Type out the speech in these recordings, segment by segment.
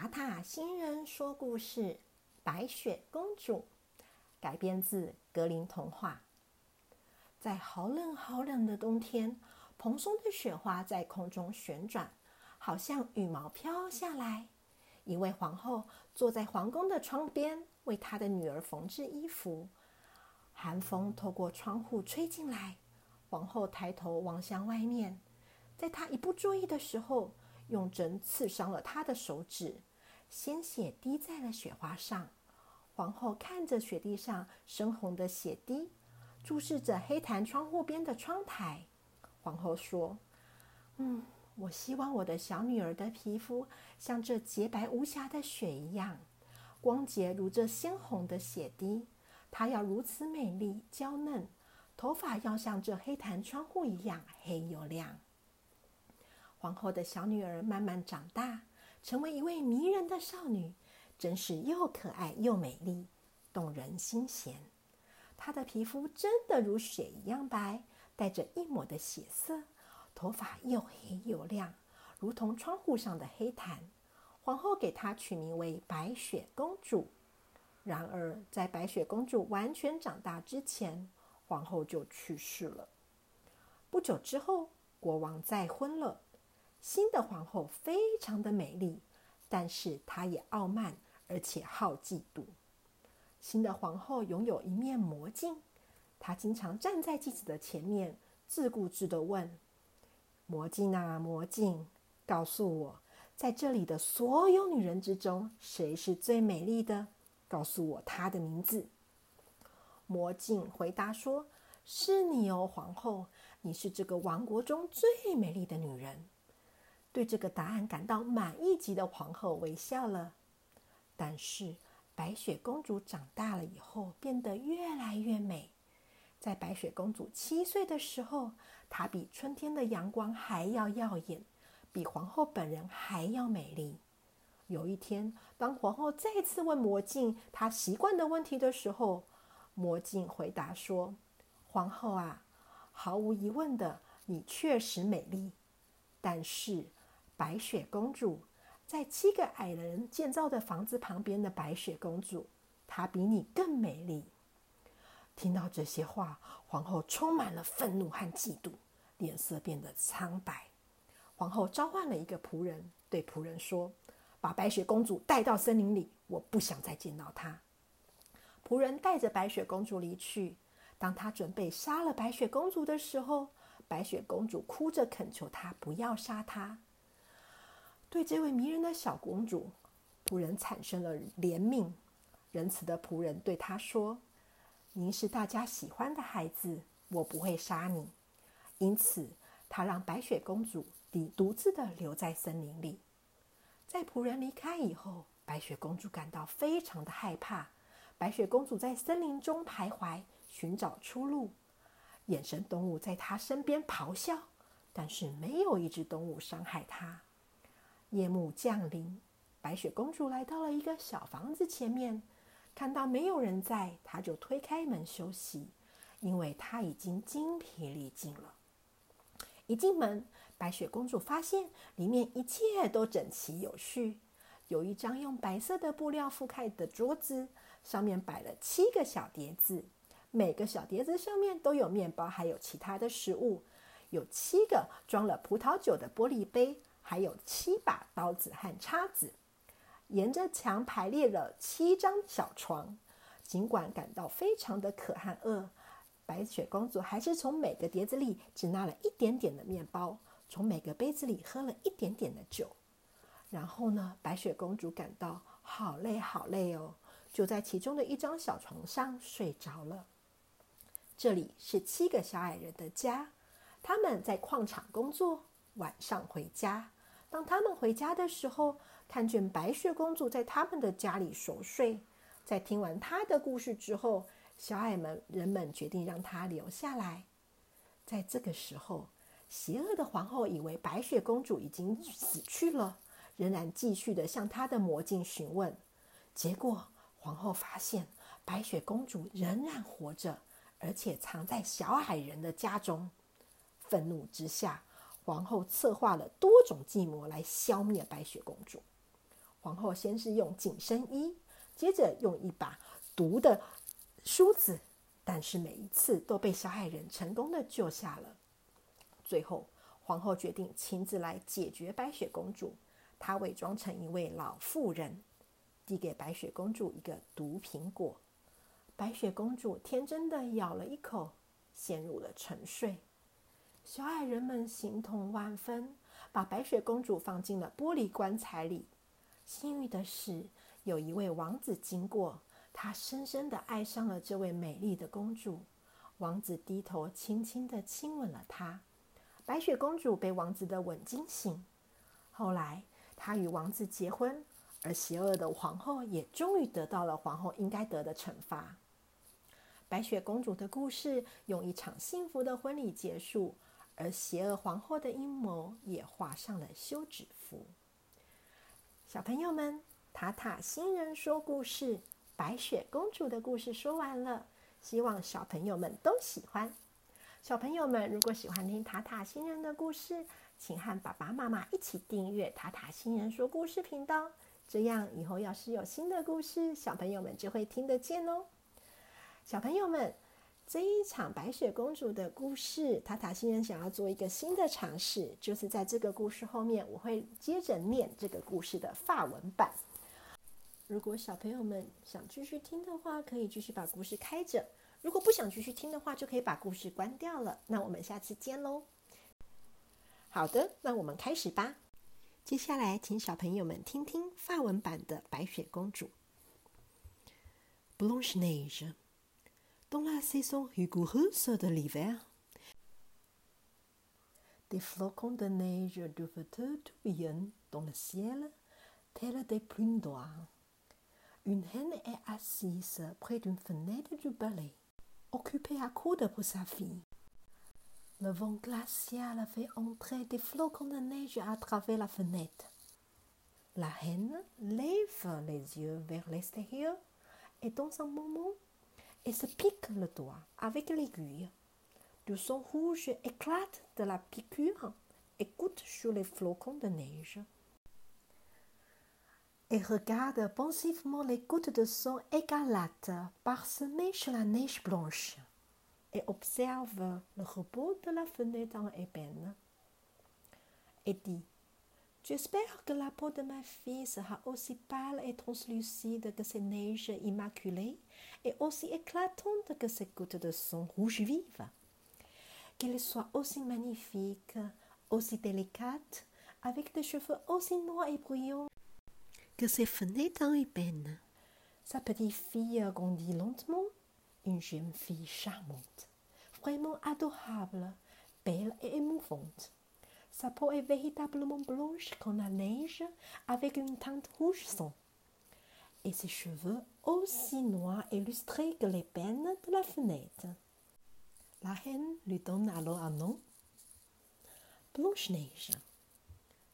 塔塔新人说故事《白雪公主》，改编自格林童话。在好冷好冷的冬天，蓬松的雪花在空中旋转，好像羽毛飘下来。一位皇后坐在皇宫的窗边，为她的女儿缝制衣服。寒风透过窗户吹进来，皇后抬头望向外面，在她一不注意的时候，用针刺伤了她的手指，鲜血滴在了雪花上。皇后看着雪地上深红的血滴，注视着黑檀窗户边的窗台。皇后说：“嗯，我希望我的小女儿的皮肤像这洁白无瑕的雪一样，光洁如这鲜红的血滴。她要如此美丽娇嫩，头发要像这黑檀窗户一样黑又亮。”皇后的小女儿慢慢长大，成为一位迷人的少女，真是又可爱又美丽，动人心弦。她的皮肤真的如雪一样白，带着一抹的血色，头发又黑又亮，如同窗户上的黑檀。皇后给她取名为白雪公主。然而，在白雪公主完全长大之前，皇后就去世了。不久之后，国王再婚了。新的皇后非常的美丽，但是她也傲慢，而且好嫉妒。新的皇后拥有一面魔镜，她经常站在镜子的前面，自顾自地问：“魔镜啊，魔镜，告诉我，在这里的所有女人之中，谁是最美丽的？告诉我她的名字。”魔镜回答说：“是你哦，皇后，你是这个王国中最美丽的女人。”对这个答案感到满意极的皇后微笑了。但是，白雪公主长大了以后，变得越来越美。在白雪公主七岁的时候，她比春天的阳光还要耀眼，比皇后本人还要美丽。有一天，当皇后再次问魔镜她习惯的问题的时候，魔镜回答说：“皇后啊，毫无疑问的，你确实美丽，但是……”白雪公主，在七个矮人建造的房子旁边的白雪公主，她比你更美丽。听到这些话，皇后充满了愤怒和嫉妒，脸色变得苍白。皇后召唤了一个仆人，对仆人说：“把白雪公主带到森林里，我不想再见到她。”仆人带着白雪公主离去。当他准备杀了白雪公主的时候，白雪公主哭着恳求他不要杀她。对这位迷人的小公主，仆人产生了怜悯。仁慈的仆人对她说：“您是大家喜欢的孩子，我不会杀你。”因此，他让白雪公主独独自的留在森林里。在仆人离开以后，白雪公主感到非常的害怕。白雪公主在森林中徘徊，寻找出路。野生动物在她身边咆哮，但是没有一只动物伤害她。夜幕降临，白雪公主来到了一个小房子前面，看到没有人在，她就推开门休息，因为她已经精疲力尽了。一进门，白雪公主发现里面一切都整齐有序，有一张用白色的布料覆盖的桌子，上面摆了七个小碟子，每个小碟子上面都有面包，还有其他的食物，有七个装了葡萄酒的玻璃杯。还有七把刀子和叉子，沿着墙排列了七张小床。尽管感到非常的渴和饿，白雪公主还是从每个碟子里只拿了一点点的面包，从每个杯子里喝了一点点的酒。然后呢，白雪公主感到好累好累哦，就在其中的一张小床上睡着了。这里是七个小矮人的家，他们在矿场工作，晚上回家。当他们回家的时候，看见白雪公主在他们的家里熟睡。在听完她的故事之后，小矮们人们决定让她留下来。在这个时候，邪恶的皇后以为白雪公主已经死去了，仍然继续的向她的魔镜询问。结果，皇后发现白雪公主仍然活着，而且藏在小矮人的家中。愤怒之下，皇后策划了多种计谋来消灭白雪公主。皇后先是用紧身衣，接着用一把毒的梳子，但是每一次都被小矮人成功的救下了。最后，皇后决定亲自来解决白雪公主。她伪装成一位老妇人，递给白雪公主一个毒苹果。白雪公主天真的咬了一口，陷入了沉睡。小矮人们心痛万分，把白雪公主放进了玻璃棺材里。幸运的是，有一位王子经过，他深深的爱上了这位美丽的公主。王子低头轻轻的亲吻了她，白雪公主被王子的吻惊醒。后来，她与王子结婚，而邪恶的皇后也终于得到了皇后应该得的惩罚。白雪公主的故事用一场幸福的婚礼结束。而邪恶皇后的阴谋也画上了休止符。小朋友们，塔塔星人说故事《白雪公主的故事》说完了，希望小朋友们都喜欢。小朋友们，如果喜欢听塔塔星人的故事，请和爸爸妈妈一起订阅塔塔星人说故事频道，这样以后要是有新的故事，小朋友们就会听得见哦。小朋友们。这一场白雪公主的故事，塔塔星人想要做一个新的尝试，就是在这个故事后面，我会接着念这个故事的法文版。如果小朋友们想继续听的话，可以继续把故事开着；如果不想继续听的话，就可以把故事关掉了。那我们下次见喽。好的，那我们开始吧。接下来，请小朋友们听听法文版的白雪公主。Blanche Neige。Dans la saison rigoureuse de l'hiver, des flocons de neige duveteux tourbillonnent dans le ciel, tels des plumes d'or. Une reine est assise près d'une fenêtre du palais, occupée à coudre pour sa fille. Le vent glacial fait entrer des flocons de neige à travers la fenêtre. La reine lève les yeux vers l'extérieur et dans un moment, et se pique le doigt avec l'aiguille. Du sang rouge éclate de la piqûre et goutte sur les flocons de neige. Et regarde pensivement les gouttes de sang écarlate parsemées sur la neige blanche et observe le repos de la fenêtre en ébène. Et dit J'espère que la peau de ma fille sera aussi pâle et translucide que ces neiges immaculées et aussi éclatante que ces gouttes de sang rouge vive. Qu'elle soit aussi magnifique, aussi délicate, avec des cheveux aussi noirs et brillants que ces fenêtres en ébène. Sa petite fille grandit lentement, une jeune fille charmante, vraiment adorable, belle et émouvante. Sa peau est véritablement blanche comme la neige, avec une teinte rouge sang. Et ses cheveux aussi noirs et lustrés que l'ébène de la fenêtre. La reine lui donne alors un nom, Blanche-Neige.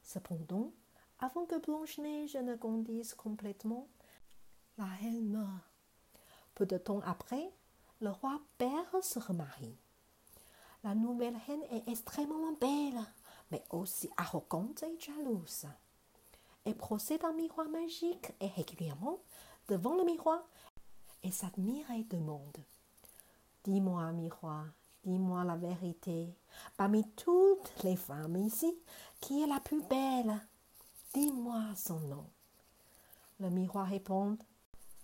Cependant, avant que Blanche-Neige ne grandisse complètement, la reine meurt. Peu de temps après, le roi père se remarie. La nouvelle reine est extrêmement belle, mais aussi arrogante et jalouse. Elle procède un miroir magique et régulièrement, devant le miroir, elle s'admire et demande Dis-moi, miroir, dis-moi la vérité. Parmi toutes les femmes ici, qui est la plus belle? Dis-moi son nom. Le miroir répond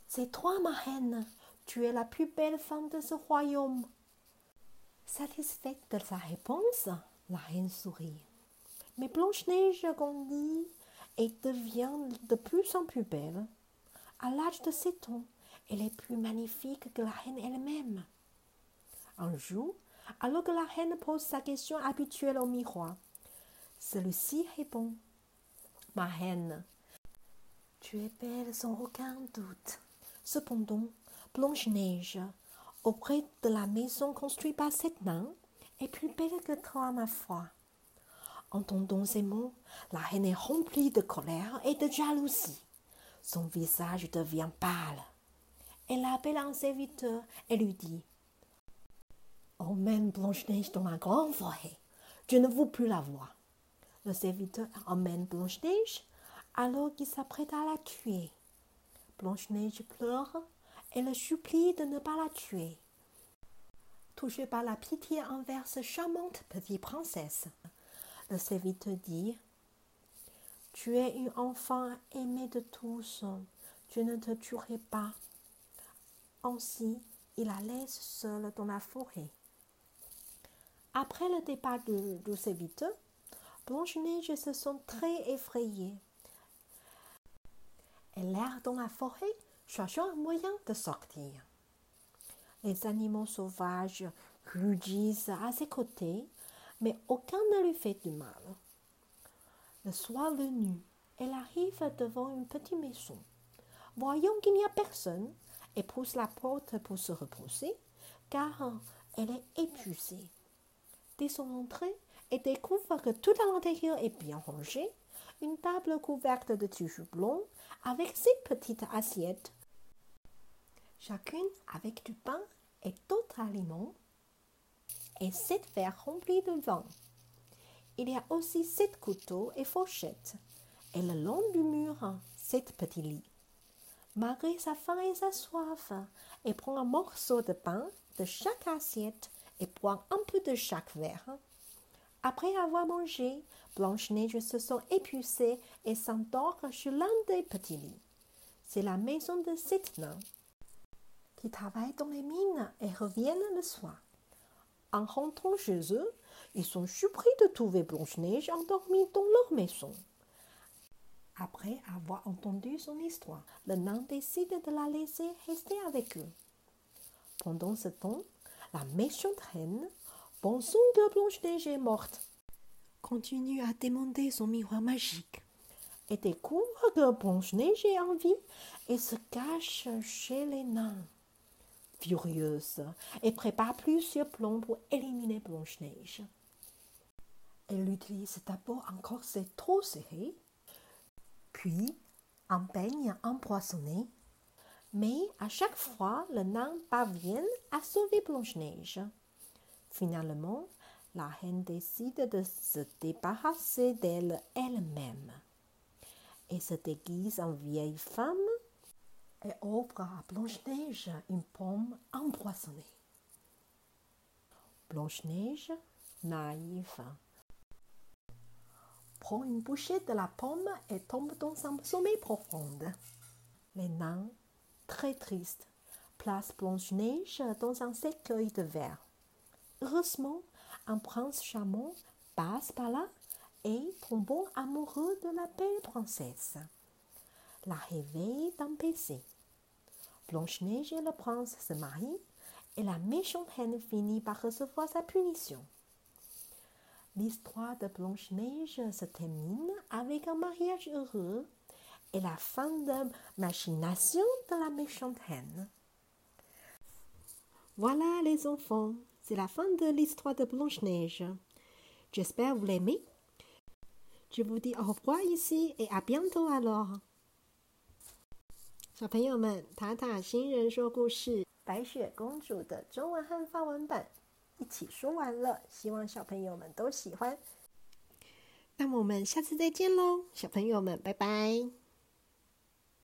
C'est toi, ma reine. Tu es la plus belle femme de ce royaume. Satisfaite de sa réponse, la reine sourit. Mais Blanche-Neige grandit et devient de plus en plus belle. À l'âge de sept ans, elle est plus magnifique que la reine elle-même. Un jour, alors que la reine pose sa question habituelle au miroir, celui-ci répond Ma reine, tu es belle sans aucun doute. Cependant, Blanche-Neige, auprès de la maison construite par sept nains, est plus belle que toi, ma foi. Entendant ces mots, la reine est remplie de colère et de jalousie. Son visage devient pâle. Elle appelle un serviteur et lui dit Emmène Blanche-Neige dans la grande forêt. Je ne veux plus la voir. Le serviteur emmène Blanche-Neige alors qu'il s'apprête à la tuer. Blanche-Neige pleure et le supplie de ne pas la tuer. Touché par la pitié envers cette charmante petite princesse, le serviteur dit Tu es une enfant aimée de tous, je ne te tuerai pas. Ainsi, il la laisse seule dans la forêt. Après le départ du, du Blanche-Neige se sent très effrayée. Elle erre dans la forêt, cherchant un moyen de sortir. Les animaux sauvages rugissent à ses côtés, mais aucun ne lui fait du mal. Le soir venu, elle arrive devant une petite maison. Voyant qu'il n'y a personne, elle pousse la porte pour se reposer, car elle est épuisée. Dès son entrée, et découvre que tout à l'intérieur est bien rangé, une table couverte de tissu blond avec ses petites assiettes, chacune avec du pain et d'autres aliments, et sept verres remplis de vin. Il y a aussi sept couteaux et fourchettes, et le long du mur, sept petits lits. Malgré sa faim et sa soif, elle prend un morceau de pain de chaque assiette et boit un peu de chaque verre. Après avoir mangé, Blanche-Neige se sent épuisée et s'endort sur l'un des petits lits. C'est la maison de sept nains qui travaillent dans les mines et reviennent le soir. En rentrant chez eux, ils sont surpris de trouver Blanche-Neige endormie dans leur maison. Après avoir entendu son histoire, le nain décide de la laisser rester avec eux. Pendant ce temps, la méchante reine pensant que Blanche-Neige est morte, continue à demander son miroir magique et découvre que Blanche-Neige est en vie et se cache chez les nains. Furieuse, elle prépare plusieurs plans pour éliminer Blanche-Neige. Elle utilise d'abord un corset trop serré, puis un peigne empoisonné, mais à chaque fois, le nain parvient à sauver Blanche-Neige. Finalement, la reine décide de se débarrasser d'elle elle-même et se déguise en vieille femme et offre à Blanche-Neige une pomme empoisonnée. Blanche-Neige, naïve, prend une bouchée de la pomme et tombe dans un sommeil profond. Les nains, très tristes, placent Blanche-Neige dans un cercueil de verre. Heureusement, un prince charmant passe par là et tombe amoureux de la belle princesse. La réveille d'un baiser. Blanche-Neige et le prince se marient et la méchante reine finit par recevoir sa punition. L'histoire de Blanche-Neige se termine avec un mariage heureux et la fin de machination de la méchante reine. Voilà les enfants, c'est la fin de l'histoire de Blanche-Neige. J'espère vous l'aimer. Je vous dis au revoir ici et à bientôt alors。小朋友们，塔塔星人说故事《白雪公主》的中文和法文版一起说完了，希望小朋友们都喜欢。那么我们下次再见喽，小朋友们，拜拜。